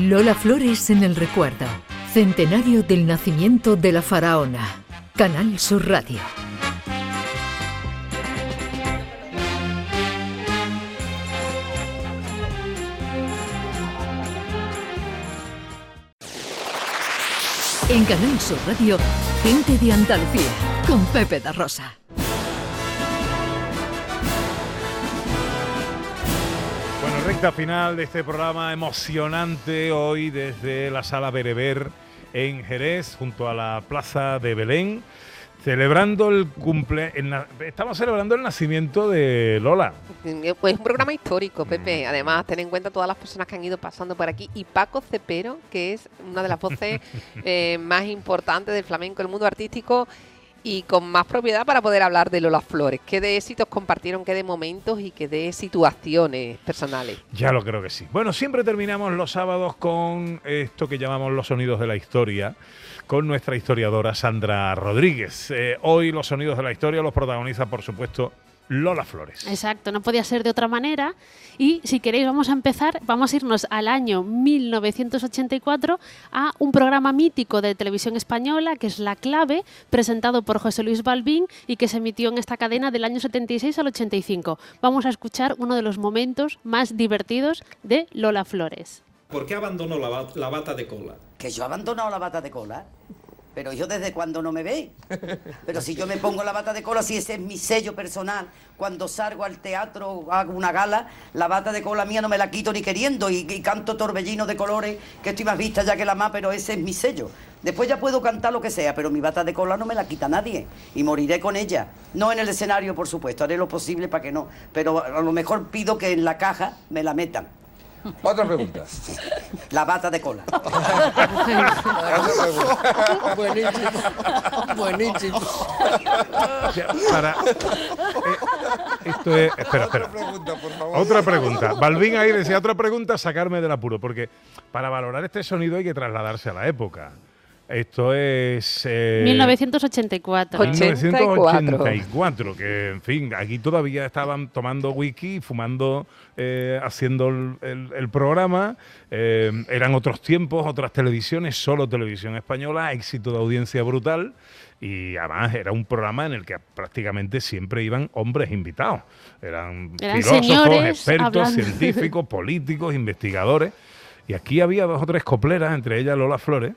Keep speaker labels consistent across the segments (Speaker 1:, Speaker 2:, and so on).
Speaker 1: Lola Flores en el recuerdo. Centenario del nacimiento de la faraona. Canal Sur Radio. En Canal Sur Radio, gente de Andalucía, con Pepe da Rosa.
Speaker 2: Recta final de este programa emocionante hoy desde la sala Bereber en Jerez, junto a la plaza de Belén, celebrando el cumple. el estamos celebrando el nacimiento de Lola.
Speaker 3: Pues un programa histórico, Pepe.
Speaker 2: Mm.
Speaker 3: Además, ten en cuenta todas las personas que han ido pasando por aquí. Y Paco Cepero, que es una de las voces eh, más importantes del flamenco, del mundo artístico, y con más propiedad para poder hablar de Lola Flores. ¿Qué de éxitos compartieron, qué de momentos y qué de situaciones personales?
Speaker 2: Ya lo creo que sí. Bueno, siempre terminamos los sábados con esto que llamamos los sonidos de la historia, con nuestra historiadora Sandra Rodríguez. Eh, hoy los sonidos de la historia los protagoniza, por supuesto, Lola Flores.
Speaker 4: Exacto, no podía ser de otra manera. Y si queréis vamos a empezar, vamos a irnos al año 1984 a un programa mítico de televisión española que es La Clave, presentado por José Luis Balbín y que se emitió en esta cadena del año 76 al 85. Vamos a escuchar uno de los momentos más divertidos de Lola Flores.
Speaker 5: ¿Por qué abandonó la, ba- la bata de cola?
Speaker 6: Que yo he abandonado la bata de cola. Pero yo desde cuando no me ve. Pero si yo me pongo la bata de cola, si ese es mi sello personal, cuando salgo al teatro hago una gala, la bata de cola mía no me la quito ni queriendo y, canto torbellino de colores, que estoy más vista ya que la más, pero ese es mi sello. Después ya puedo cantar lo que sea, pero mi bata de cola no me la quita nadie y moriré con ella. No en el escenario, por supuesto, haré lo posible para que no, pero a lo mejor pido que en la caja me la metan.
Speaker 7: Otra pregunta.
Speaker 6: La bata de cola.
Speaker 7: Buenísimo. Buenísimo.
Speaker 2: Ya, para, eh, esto es. Espera, espera.
Speaker 7: Otra pregunta, por favor.
Speaker 2: Otra pregunta. Balvin ahí decía otra pregunta, sacarme del apuro, porque para valorar este sonido hay que trasladarse a la época. Esto es... eh,
Speaker 4: 1984.
Speaker 2: 1984, que en fin, aquí todavía estaban tomando whisky, fumando, eh, haciendo el, el- el programa. eh, eran otros tiempos, otras televisiones, solo televisión española, éxito de audiencia brutal. Y además era un programa en el que prácticamente siempre iban hombres invitados. Eran,
Speaker 4: Eran
Speaker 2: filósofos, expertos,
Speaker 4: hablando.
Speaker 2: científicos, políticos, investigadores. Y aquí había dos o tres copleras, entre ellas Lola Flores,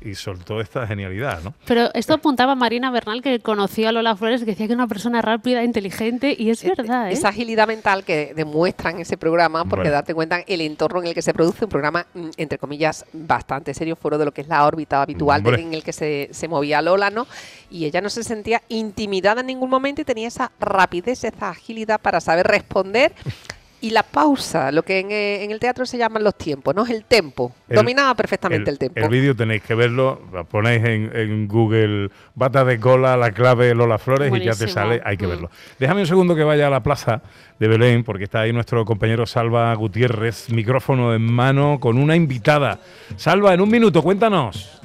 Speaker 2: y soltó esta genialidad, ¿no?
Speaker 4: Pero esto apuntaba Marina Bernal, que conoció a Lola Flores, que decía que era una persona rápida, inteligente, y es verdad, ¿eh?
Speaker 3: Esa agilidad mental que demuestra en ese programa, porque
Speaker 2: Bueno.
Speaker 3: darte cuenta el entorno en el que se produce un programa, mm, entre comillas, bastante serio, fuera de lo que es la órbita habitual
Speaker 2: Hombre.
Speaker 3: en el que se, se movía Lola, ¿no? Y ella no se sentía intimidada en ningún momento y tenía esa rapidez, esa agilidad para saber responder. Y la pausa, lo que en, eh, en el teatro se llaman los tiempos, ¿no? Es el tempo.
Speaker 2: El-
Speaker 3: Dominaba perfectamente el, tempo.
Speaker 2: El vídeo tenéis que verlo, lo ponéis en, en Google bata de cola, la clave Lola Flores y ya te sale, hay que
Speaker 4: Mm.
Speaker 2: verlo. Déjame un segundo que vaya a la plaza de Belén, porque está ahí nuestro compañero Salva Gutiérrez, micrófono en mano, con una invitada. Salva, en un minuto, cuéntanos.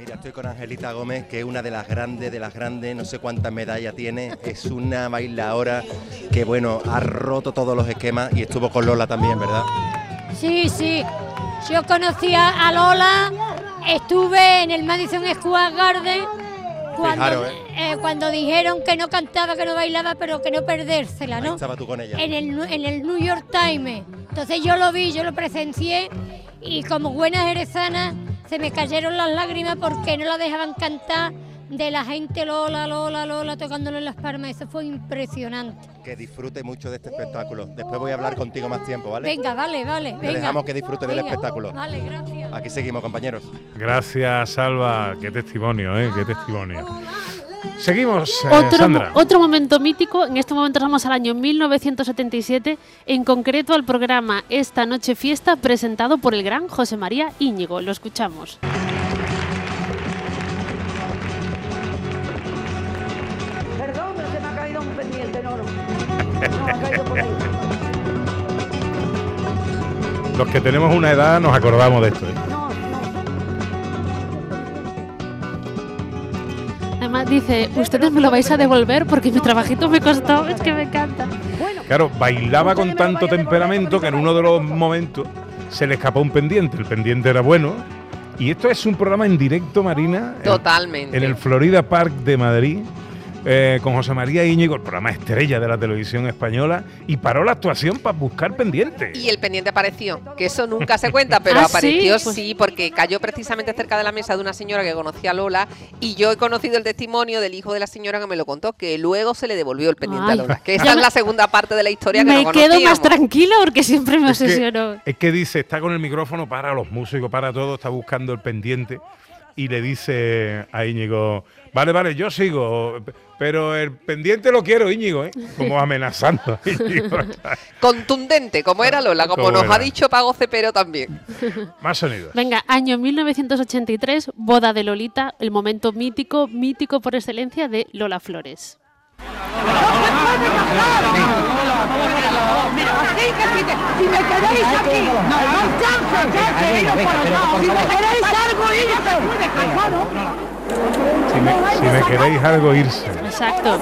Speaker 8: Mira, estoy con Angelita Gómez, que es una de las grandes, de las grandes, no sé cuántas medallas tiene, es una bailadora que, bueno, ha roto todos los esquemas y estuvo con Lola también, ¿verdad?
Speaker 9: Sí, sí. Yo conocía a Lola, estuve en el Madison Square Garden cuando,
Speaker 8: Fijaros,
Speaker 9: eh, cuando dijeron que no cantaba, que no bailaba, pero que no perdérsela,
Speaker 8: Ahí
Speaker 9: ¿no?
Speaker 8: estaba tú con ella.
Speaker 9: En el, Nu- en el New York Times. Entonces yo lo vi, yo lo presencié y como buena jerezana se me cayeron las lágrimas porque no la dejaban cantar de la gente Lola, Lola, Lola, tocándole en las palmas. Eso fue impresionante.
Speaker 8: Que disfrute mucho de este espectáculo. Después voy a hablar contigo más tiempo, ¿vale?
Speaker 9: Venga, vale, vale.
Speaker 8: Te
Speaker 9: Venga.
Speaker 8: dejamos que disfrute del
Speaker 9: Venga.
Speaker 8: espectáculo.
Speaker 9: Vale, gracias.
Speaker 8: Aquí seguimos, compañeros.
Speaker 2: Gracias, Salva. Qué testimonio, ¿eh? Qué testimonio. Seguimos, eh,
Speaker 4: Otro,
Speaker 2: Sandra.
Speaker 4: otro momento mítico, en este momento vamos al año 1977, en concreto al programa Esta Noche Fiesta, presentado por el gran José María Íñigo. Lo escuchamos.
Speaker 6: Perdón, pero se me ha caído un pendiente, no, no. No, ha caído por ahí.
Speaker 2: Los que tenemos una edad nos acordamos de esto. ¿eh?
Speaker 6: No,
Speaker 4: Además dice, ustedes me lo vais a devolver porque mi trabajito me costó, es que me encanta.
Speaker 2: Claro, bailaba con tanto temperamento que en uno de los momentos se le escapó un pendiente, el pendiente era bueno. Y esto es un programa en directo, Marina. en-
Speaker 3: Totalmente.
Speaker 2: En el Florida Park de Madrid. Eh, con José María Íñigo, el programa estrella de la televisión española, y paró la actuación para buscar pendientes.
Speaker 3: Y el pendiente apareció, que eso nunca se cuenta, pero
Speaker 4: ¿Ah,
Speaker 3: apareció
Speaker 4: sí?
Speaker 3: Sí, porque cayó precisamente cerca de la mesa de una señora que conocía a Lola y yo he conocido el testimonio del hijo de la señora que me lo contó, que luego se le devolvió el pendiente
Speaker 4: Ay.
Speaker 3: a Lola. Que esta
Speaker 4: Ya
Speaker 3: es la segunda parte de la historia que
Speaker 4: Me
Speaker 3: no
Speaker 4: quedo más tranquila porque siempre me
Speaker 2: Es que-
Speaker 4: obsesionó.
Speaker 2: Es que dice, está con el micrófono para los músicos, para todo, está buscando el pendiente y le dice a Íñigo, vale, vale, yo sigo, pero el pendiente lo quiero, Íñigo, ¿eh? Como amenazando. a Íñigo.
Speaker 3: Contundente, como era Lola, como
Speaker 2: Como
Speaker 3: nos
Speaker 2: era.
Speaker 3: ha dicho Pago Cepero también.
Speaker 2: Más sonidos.
Speaker 4: Venga, año 1983, boda de Lolita, el momento mítico, mítico por excelencia de Lola Flores.
Speaker 10: Si me queréis aquí, no hay chance, ya que iros por el lado. Si me queréis algo, irse.
Speaker 2: Si me, si me queréis algo, irse.
Speaker 4: Exacto.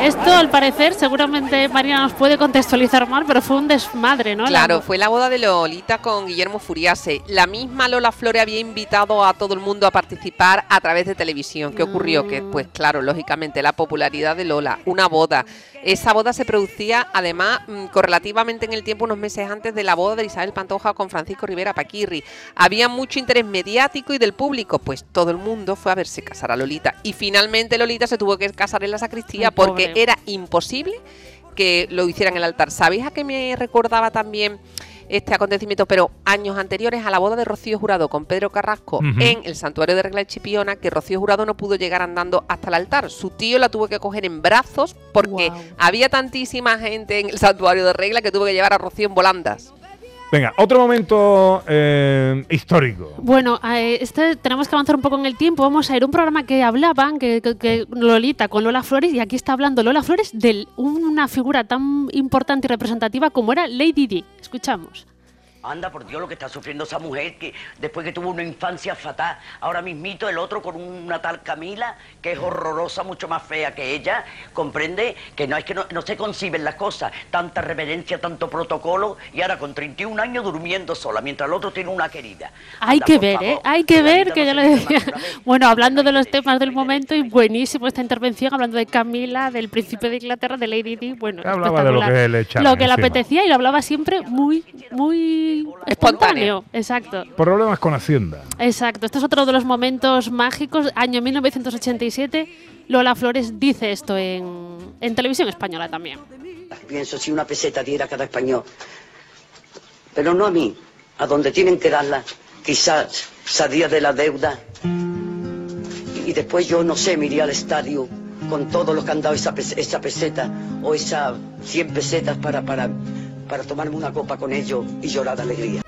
Speaker 4: Esto, al parecer, seguramente Marina nos puede contextualizar mal, pero fue un desmadre, ¿no?
Speaker 3: Claro,
Speaker 4: La-
Speaker 3: fue la boda de Lolita con Guillermo Furiase. La misma Lola Flores había invitado a todo el mundo a participar a través de televisión. ¿Qué ocurrió? Que, pues claro, lógicamente, la popularidad de Lola, una boda. Esa boda se producía, además, mm, correlativamente en el tiempo, unos meses antes de la boda de Isabel Pantoja con Francisco Rivera Paquirri. Había mucho interés mediático y del público, pues todo el mundo fue a verse casar a Lolita. Y finalmente Lolita se tuvo que casar en la sacristía
Speaker 4: Ay,
Speaker 3: porque
Speaker 4: pobre.
Speaker 3: era imposible que lo hicieran en el altar. ¿Sabéis a qué me recordaba también este acontecimiento? Pero años anteriores a la boda de Rocío Jurado con Pedro Carrasco en el santuario de Regla de Chipiona, que Rocío Jurado no pudo llegar andando hasta el altar. Su tío la tuvo que coger en brazos porque había tantísima gente en el santuario de Regla que tuvo que llevar a Rocío en volandas.
Speaker 2: Venga, otro momento eh, histórico.
Speaker 4: Bueno, eh, este, tenemos que avanzar un poco en el tiempo. Vamos a ir a un programa que hablaban, que, que- Lolita con Lola Flores, y aquí está hablando Lola Flores de una figura tan importante y representativa como era Lady Di. Escuchamos.
Speaker 11: Anda, por Dios, lo que está sufriendo esa mujer que después que tuvo una infancia fatal, ahora mismito el otro con una tal Camila, que es horrorosa, mucho más fea que ella, comprende que no es que no, no se conciben las cosas, tanta reverencia, tanto protocolo, y ahora con 31 años durmiendo sola, mientras el otro tiene una querida.
Speaker 4: Hay
Speaker 11: Anda,
Speaker 4: que ver,
Speaker 11: favor,
Speaker 4: ¿eh? Hay
Speaker 11: que
Speaker 4: ver, que
Speaker 11: no
Speaker 4: le
Speaker 11: vive
Speaker 4: decía. Bueno, hablando de los temas del momento, y buenísimo esta intervención, hablando de Camila, del príncipe de Inglaterra, de Lady Di. Bueno,
Speaker 2: Hablaba de lo que le
Speaker 4: Lo que le apetecía y lo hablaba siempre muy, muy espontáneo. Exacto.
Speaker 2: Problemas con Hacienda.
Speaker 4: Exacto, este es otro de los momentos mágicos. Año 1987, Lola Flores dice esto en, en televisión española también.
Speaker 11: Pienso si una peseta diera a cada español, pero no a mí, a donde tienen que darla, quizás salía de la deuda y después yo no sé, me iría al estadio con todo lo que han dado esa, pes- esa peseta o esas 100 pesetas para, para, para tomarme una copa con ellos y llorar de alegría.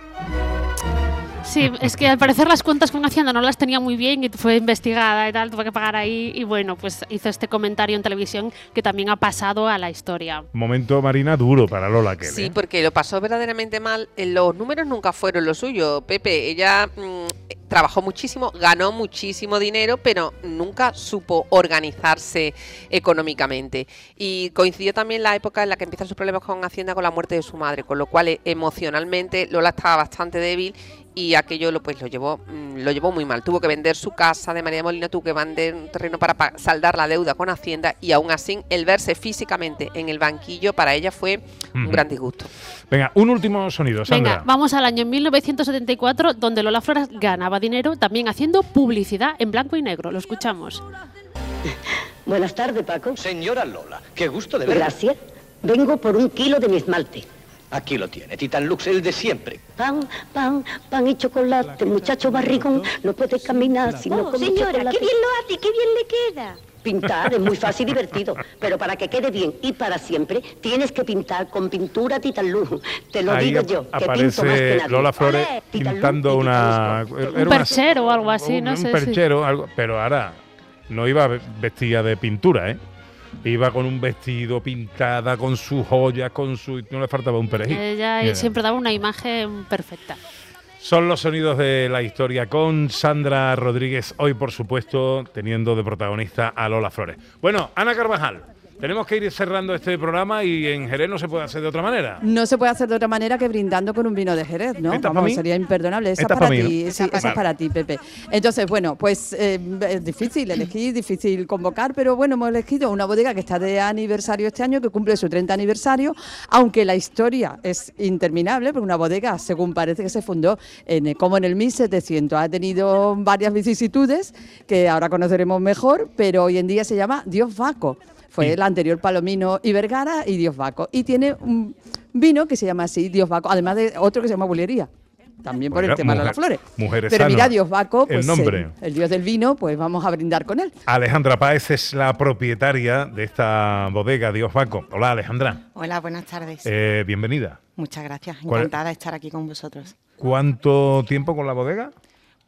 Speaker 4: Sí, es que al parecer las cuentas con Hacienda no las tenía muy bien y fue investigada y tal, tuvo que pagar ahí y bueno, pues hizo este comentario en televisión que también ha pasado a la historia.
Speaker 2: Momento, Marina, duro para Lola Kelly.
Speaker 3: Sí,
Speaker 2: ¿eh?
Speaker 3: porque lo pasó verdaderamente mal. Eh, Los números nunca fueron lo suyo, Pepe. Ella mm, trabajó muchísimo, ganó muchísimo dinero, pero nunca supo organizarse económicamente. Y coincidió también la época en la que empiezan sus problemas con Hacienda con la muerte de su madre, con lo cual eh, emocionalmente Lola estaba bastante débil y aquello lo pues lo llevó mm, lo llevó muy mal tuvo que vender su casa de María de Molina tuvo que vender un terreno para pa- saldar la deuda con Hacienda y aún así el verse físicamente en el banquillo para ella fue un gran disgusto
Speaker 2: Venga, un último sonido, Sandra.
Speaker 4: Venga, vamos al año 1974, donde Lola Flores ganaba dinero también haciendo publicidad en blanco y negro. Lo escuchamos.
Speaker 11: Buenas tardes, Paco.
Speaker 12: Señora Lola, qué gusto de verla.
Speaker 11: Gracias. Vengo por un kilo de mi esmalte.
Speaker 12: Aquí lo tiene, Titan Lux, el de siempre.
Speaker 11: Pan, pan, pan y chocolate, muchacho barrigón, no puede caminar si no
Speaker 9: Oh,
Speaker 11: come
Speaker 9: señora,
Speaker 11: chocolate.
Speaker 9: qué bien lo hace, qué bien le queda.
Speaker 11: Pintar es muy fácil y divertido, pero para que quede bien y para siempre, tienes que pintar con pintura Titan Lux. Te lo
Speaker 2: Ahí
Speaker 11: digo yo, que pinto más que nadie.
Speaker 2: Lola Flores
Speaker 11: Titan
Speaker 2: pintando una... Era
Speaker 4: Un perchero o algo así,
Speaker 2: un,
Speaker 4: no
Speaker 2: un
Speaker 4: sé. si-
Speaker 2: perchero, algo, pero ahora no iba ve- vestida de pintura, ¿eh? Iba con un vestido pintada, con sus joyas, con su... No le faltaba un perejil.
Speaker 4: Ella
Speaker 2: Mira.
Speaker 4: siempre daba una imagen perfecta.
Speaker 2: Son los sonidos de la historia con Sandra Rodríguez, hoy por supuesto teniendo de protagonista a Lola Flores. Bueno, Ana Carvajal, tenemos que ir cerrando este programa y en Jerez no se puede hacer de otra manera.
Speaker 13: No se puede hacer de otra manera que brindando con un vino de Jerez, ¿no?
Speaker 2: ¿Esta pa'
Speaker 13: Vamos,
Speaker 2: mí?
Speaker 13: sería imperdonable. Esa es para
Speaker 2: pa' mí, ¿no?
Speaker 13: ti, sí,
Speaker 2: Esa
Speaker 13: es para ti, Pepe. Entonces, bueno, pues eh, es difícil elegir, difícil convocar, pero bueno, hemos elegido una bodega que está de aniversario este año, que cumple su 30 aniversario, aunque la historia es interminable, porque una bodega, según parece que se fundó en, eh, como en el 1700, ha tenido varias vicisitudes que ahora conoceremos mejor, pero hoy en día se llama Dios Vaco. Fue el anterior Palomino y Vergara y Dios Vaco. Y tiene un vino que se llama así, Dios Vaco, además de otro que se llama Bullería. También por el
Speaker 2: Oiga,
Speaker 13: tema de
Speaker 2: mujer-
Speaker 13: las flores.
Speaker 2: mujeres
Speaker 13: Pero mira. Dios Vaco,
Speaker 2: El
Speaker 13: pues
Speaker 2: nombre.
Speaker 13: eh, el dios del vino, pues vamos a brindar con él.
Speaker 2: Alejandra Páez es la propietaria de esta bodega Dios Vaco. Hola Alejandra,
Speaker 14: Hola, buenas tardes.
Speaker 2: Eh, bienvenida.
Speaker 14: Muchas gracias,
Speaker 2: ¿cuál-
Speaker 14: encantada de estar aquí con vosotros.
Speaker 2: ¿Cuánto tiempo con la bodega?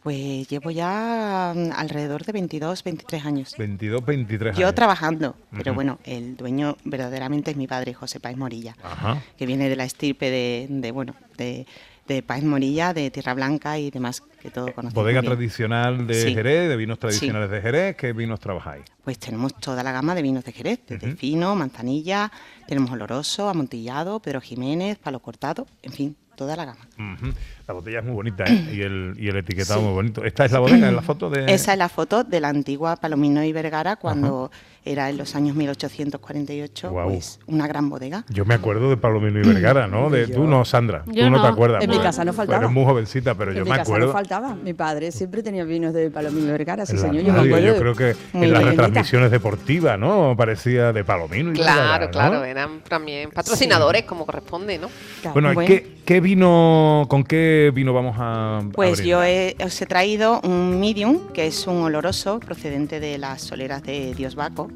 Speaker 14: Pues llevo ya mm, alrededor de 22, 23 años.
Speaker 2: 22, 23
Speaker 14: Yo
Speaker 2: años.
Speaker 14: trabajando, pero bueno, el dueño verdaderamente es mi padre, José Páez Morilla,
Speaker 2: Ajá.
Speaker 14: que viene de la estirpe de, de, bueno, de, de Páez Morilla, de Tierra Blanca y demás, que todo conocemos
Speaker 2: Bodega
Speaker 14: bien.
Speaker 2: tradicional de
Speaker 14: Sí.
Speaker 2: Jerez, de vinos
Speaker 14: Sí.
Speaker 2: tradicionales de Jerez. ¿Qué vinos trabajáis?
Speaker 14: Pues tenemos toda la gama de vinos de Jerez, desde
Speaker 2: Ujú.
Speaker 14: fino, manzanilla, tenemos oloroso, amontillado, Pedro Jiménez, palo cortado, en fin, toda la gama.
Speaker 2: Ujú. La botella es muy bonita ¿eh? y, el, y el etiquetado
Speaker 14: Sí.
Speaker 2: muy bonito. ¿Esta es la bodega en la foto de...?
Speaker 14: Esa es la foto de la antigua Palomino y Vergara cuando era en los años 1848,
Speaker 2: Guau.
Speaker 14: pues una gran bodega.
Speaker 2: Yo me acuerdo de Palomino y Vergara, ¿no? De, tú no, Sandra.
Speaker 14: Yo
Speaker 2: tú no, te
Speaker 14: no.
Speaker 2: acuerdas.
Speaker 13: En mi
Speaker 2: porque
Speaker 13: casa no faltaba.
Speaker 2: Eres muy jovencita, pero
Speaker 13: en
Speaker 2: yo
Speaker 13: mi
Speaker 2: me
Speaker 13: casa
Speaker 2: acuerdo.
Speaker 13: no faltaba. Mi padre siempre tenía vinos de Palomino y Vergara, sí, señor. Yo me acuerdo.
Speaker 2: yo
Speaker 13: de-
Speaker 2: creo que
Speaker 13: muy
Speaker 2: en las retransmisiones deportivas, ¿no? Parecía de Palomino y
Speaker 3: Claro,
Speaker 2: Vergara, ¿no?
Speaker 3: claro, eran también patrocinadores como corresponde, ¿no?
Speaker 2: Bueno, ¿qué, qué vino, ¿con qué vino vamos a
Speaker 14: Pues
Speaker 2: a
Speaker 14: yo he- os he traído un medium, que es un oloroso procedente de las soleras de Dios Baco,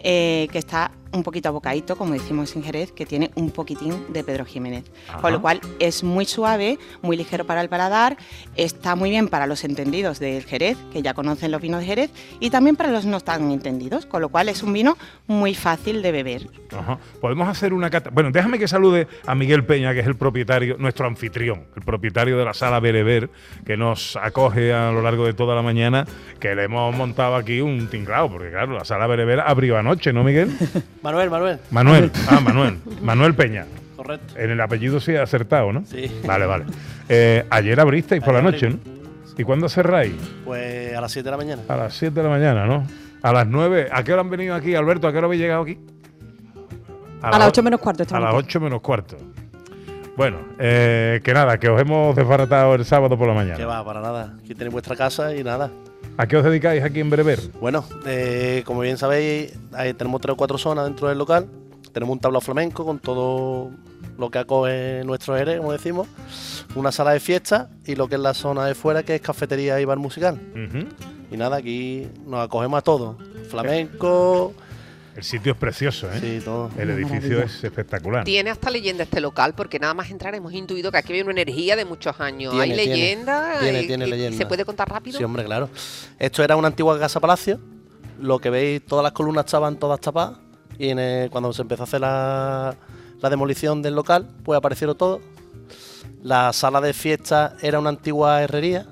Speaker 14: eh, que está un poquito abocadito, como decimos en Jerez, que tiene un poquitín de Pedro Jiménez.
Speaker 15: Ajá.
Speaker 14: Con lo cual es muy suave, muy ligero para el paladar, está muy bien para los entendidos del Jerez, que ya conocen los vinos de Jerez, y también para los no tan entendidos, con lo cual es un vino muy fácil de beber.
Speaker 2: Ajá. Podemos hacer una cata. Bueno, déjame que salude a Miguel Peña, que es el propietario, nuestro anfitrión, el propietario de la sala Bereber, que nos acoge a lo largo de toda la mañana, que le hemos montado aquí un tinglado, porque claro, la sala Bereber abrió anoche, ¿no, Miguel?
Speaker 16: Manuel, Manuel.
Speaker 2: Manuel, ah, Manuel, Manuel Peña.
Speaker 16: Correcto.
Speaker 2: En el apellido sí ha acertado, ¿no?
Speaker 16: Sí.
Speaker 2: Vale, vale. Eh, ayer abristeis por la noche, ¿no? ¿Y cuándo cerráis?
Speaker 16: Pues a las 7 de la mañana.
Speaker 2: A las 7 de la mañana, ¿no? A las 9. ¿A qué hora han venido aquí, Alberto? ¿A qué hora habéis llegado aquí?
Speaker 13: A las 8 menos cuarto
Speaker 2: A las
Speaker 13: aquí.
Speaker 2: 8 menos cuarto. Bueno, eh, que nada, que os hemos desbaratado el sábado por la
Speaker 16: Que
Speaker 2: mañana.
Speaker 16: va, para nada. Aquí tenéis vuestra casa y nada.
Speaker 2: ¿A qué os dedicáis aquí en Bereber?
Speaker 16: Bueno, eh, como bien sabéis, ahí tenemos tres o cuatro zonas dentro del local. Tenemos un tablao flamenco con todo lo que acoge nuestro Jerez, como decimos. Una sala de fiesta y lo que es la zona de fuera, que es cafetería y bar musical. Y nada, aquí nos acogemos a todo. Flamenco.
Speaker 2: El sitio es precioso, ¿eh?
Speaker 16: Sí, todo.
Speaker 2: El edificio es espectacular.
Speaker 3: Tiene hasta leyenda este local, porque nada más entrar hemos intuido que aquí hay una energía de muchos años.
Speaker 16: Tiene,
Speaker 3: hay
Speaker 16: tiene.
Speaker 3: leyenda.
Speaker 16: Tiene,
Speaker 3: y-
Speaker 16: tiene
Speaker 3: y-
Speaker 16: leyenda.
Speaker 3: ¿Se puede contar rápido?
Speaker 16: Sí, hombre, claro. Esto era una antigua casa palacio. Lo que veis, todas las columnas estaban todas tapadas. Y en el- cuando se empezó a hacer la, la demolición del local, pues aparecieron todos. La sala de fiesta era una antigua herrería.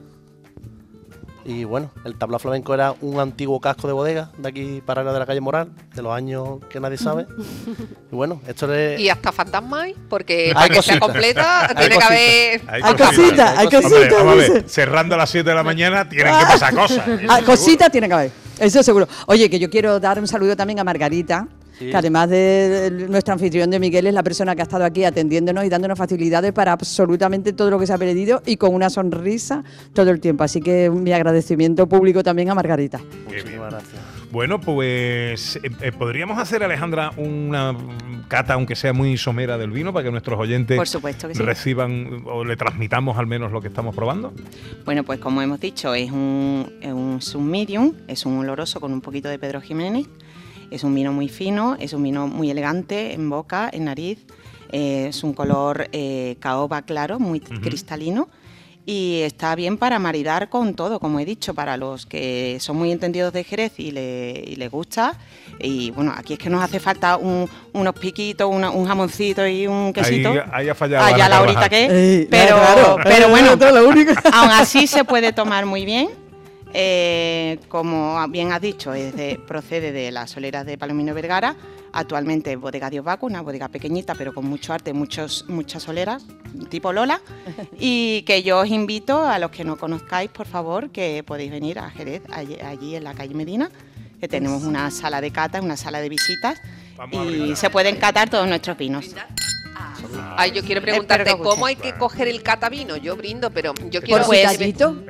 Speaker 16: Y bueno, el tablao flamenco era un antiguo casco de bodega de aquí para de la calle Moral, de los años que nadie sabe. Y bueno, esto es.
Speaker 3: Y hasta fantasma hay, porque
Speaker 16: Hay
Speaker 3: para que sea completa tiene que haber.
Speaker 2: Hay cositas.
Speaker 13: hay cositas,
Speaker 2: vamos a ver,
Speaker 13: dice.
Speaker 2: cerrando a las 7 de la mañana tienen que pasar cosas. eso
Speaker 13: Ah, cositas tiene que haber, eso seguro. Oye, que yo quiero dar un saludo también a Margarita,
Speaker 2: Sí.
Speaker 13: que además de nuestro anfitrión de Miguel es la persona que ha estado aquí atendiéndonos y dándonos facilidades para absolutamente todo lo que se ha pedido y con una sonrisa todo el tiempo. Así que mi agradecimiento público también a Margarita.
Speaker 16: Muchísimas gracias.
Speaker 2: Bueno, pues eh, eh, podríamos hacer, Alejandra, una cata, aunque sea muy somera del vino, para que nuestros oyentes
Speaker 14: Por supuesto que sí.
Speaker 2: reciban o le transmitamos al menos lo que estamos probando.
Speaker 14: Bueno, pues como hemos dicho, es un, es un, es un medium, es un oloroso con un poquito de Pedro Jiménez. Es un vino muy fino, es un vino muy elegante en boca, en nariz. eh, es un color eh, caoba claro, muy cristalino. Y está bien para maridar con todo, como he dicho, para los que son muy entendidos de Jerez y le, y les gusta. Y bueno, aquí es que nos hace falta un- unos piquitos, una- un jamoncito y un quesito.
Speaker 2: Ahí, ahí ha fallado.
Speaker 14: Allá la horita que, pero,
Speaker 13: claro.
Speaker 14: pero bueno,
Speaker 13: lo único.
Speaker 14: aún así se puede tomar muy bien. Eh, como bien has dicho, es de- procede de las soleras de Palomino Vergara, Actualmente Bodega Dios Baco, una bodega pequeñita pero con mucho arte, muchos, muchas soleras, tipo Lola. y que yo os invito a los que no conozcáis, por favor, que podéis venir a Jerez, allí, allí en la calle Medina, que tenemos una sala de cata, una sala de visitas y se pueden catar todos nuestros vinos.
Speaker 3: Ay, yo quiero preguntarte,
Speaker 14: que os
Speaker 3: ¿cómo hay que coger el catavino? Yo brindo, pero yo quiero...
Speaker 14: Pues,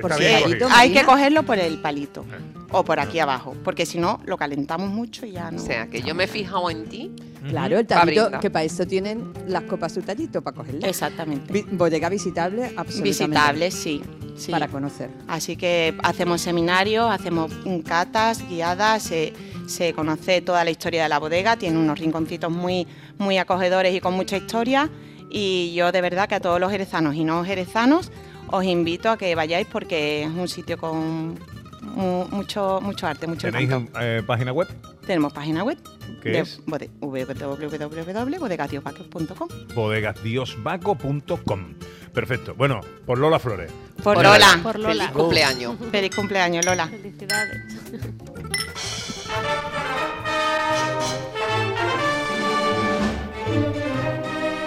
Speaker 13: por
Speaker 14: Sí, hay que cogerlo por el palito o por aquí abajo, porque si no lo calentamos mucho y ya no.
Speaker 3: O sea, que yo me he fijado en ti.
Speaker 13: Claro, el tallito, que para eso tienen las copas su tallito, para cogerla.
Speaker 14: Exactamente.
Speaker 13: Vi- bodega visitable, absolutamente.
Speaker 14: Visitable, sí, sí.
Speaker 13: Para conocer.
Speaker 14: Así que hacemos seminarios, hacemos catas guiadas, se, se conoce toda la historia de la bodega, tiene unos rinconcitos muy, muy acogedores y con mucha historia. Y yo de verdad que a todos los jerezanos y no jerezanos os invito a que vayáis porque es un sitio con mu- mucho, mucho arte, mucho
Speaker 2: ¿Tenéis eh, página web?
Speaker 14: Tenemos página web
Speaker 2: ¿Qué
Speaker 14: de
Speaker 2: es? Perfecto. Bueno, por Lola Flores.
Speaker 14: Por Lola.
Speaker 4: Por Lola.
Speaker 3: Feliz cumpleaños.
Speaker 14: Feliz cumpleaños, Lola.
Speaker 4: Felicidades.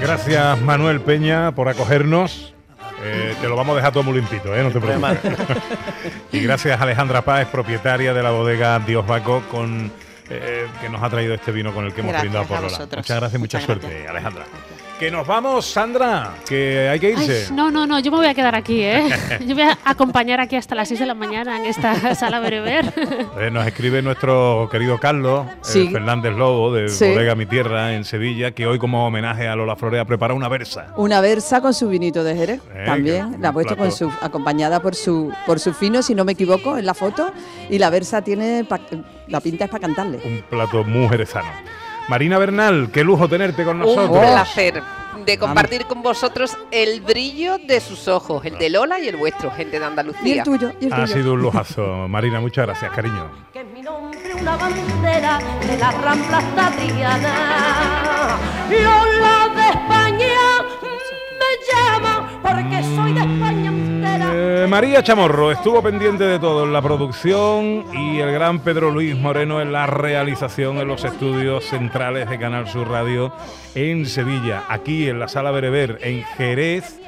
Speaker 2: Gracias, Manuel Peña, por acogernos. Eh, te lo vamos a dejar todo muy limpito, ¿eh? no te preocupes. y gracias a Alejandra Páez, propietaria de la bodega Dios Baco, con, eh, que nos ha traído este vino con el que hemos
Speaker 14: Gracias
Speaker 2: brindado por Lola. Muchas gracias, mucha
Speaker 14: Muchas
Speaker 2: suerte,
Speaker 14: gracias.
Speaker 2: Alejandra. Que nos vamos, Sandra, que hay que
Speaker 4: Ay,
Speaker 2: irse.
Speaker 4: no, no, no, yo me voy a quedar aquí, ¿eh? Yo voy a acompañar aquí hasta las 6 de la mañana en esta sala bereber.
Speaker 2: Eh, nos escribe nuestro querido Carlos eh,
Speaker 13: Sí.
Speaker 2: Fernández Lobo de
Speaker 13: Sí.
Speaker 2: Bodega Mi Tierra en Sevilla, que hoy como homenaje a Lola Flores ha preparado una versa.
Speaker 13: Una versa con su vinito de Jerez,
Speaker 2: Eh,
Speaker 13: también. La ha puesto
Speaker 2: plato.
Speaker 13: con su, acompañada por su, por su fino, si no me equivoco, en la foto. Y la versa tiene, pa- la pinta es para cantarle.
Speaker 2: Un plato muy jerezano. Marina Bernal, qué lujo tenerte con
Speaker 3: Un
Speaker 2: nosotros.
Speaker 3: placer de compartir con vosotros el brillo de sus ojos, el de Lola y el vuestro, gente de Andalucía.
Speaker 13: Y el tuyo, y el
Speaker 2: Ha
Speaker 13: tuyo.
Speaker 2: sido un lujazo. Marina, muchas gracias, cariño.
Speaker 10: que es mi nombre una bandera de la Rambla Tatriana. Lola de España me llama porque soy de España.
Speaker 2: Eh, María Chamorro estuvo pendiente de todo en la producción y el gran Pedro Luis Moreno en la realización en los estudios centrales de Canal Sur Radio en Sevilla, aquí en la Sala Bereber, en Jerez.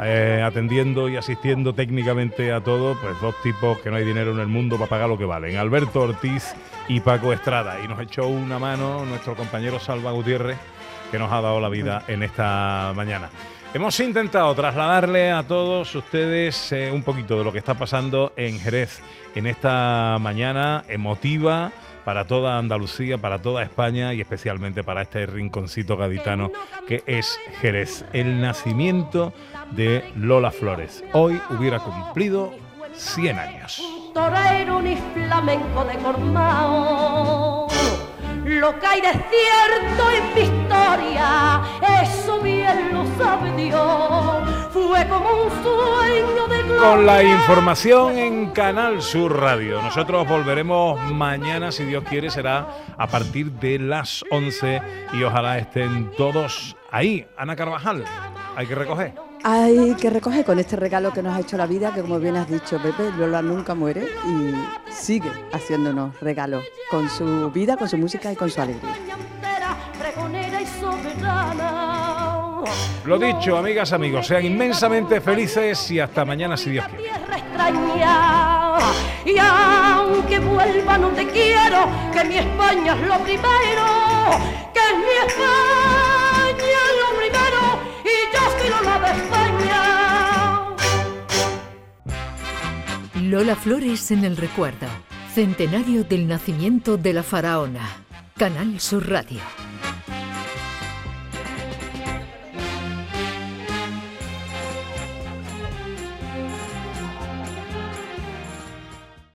Speaker 2: eh, atendiendo y asistiendo técnicamente a todo, pues dos tipos que no hay dinero en el mundo para pagar lo que valen, Alberto Ortiz y Paco Estrada. Y nos echó una mano nuestro compañero Salva Gutiérrez, que nos ha dado la vida en esta mañana. Hemos intentado trasladarle a todos ustedes eh, un poquito de lo que está pasando en Jerez en esta mañana emotiva para toda Andalucía, para toda España y especialmente para este rinconcito gaditano que es Jerez. El nacimiento de Lola Flores. Hoy hubiera cumplido 100 años.
Speaker 10: torero ni flamenco de Cormao. Lo que hay de cierto en eso bien lo sabe Dios. Fue como un sueño de gloria.
Speaker 2: Con la información en Canal Sur Radio. Nosotros volveremos mañana, si Dios quiere, será a partir de las 11 y ojalá estén todos ahí. Ana Carvajal, hay que recoger.
Speaker 13: Hay que recoger con este regalo que nos ha hecho la vida, que como bien has dicho, Pepe, Lola nunca muere y sigue haciéndonos regalos con su vida, con su música y con su alegría.
Speaker 10: Y soberana.
Speaker 2: Lo dicho, amigas, amigos, sean inmensamente felices y hasta mañana, si Dios quiere.
Speaker 10: tierra extraña. Y aunque vuelva no te quiero, que mi España es lo primero, que es mi España es lo primero, y yo soy Lola de España.
Speaker 1: Lola Flores en el recuerdo. Centenario del nacimiento de la faraona. Canal Sur Radio.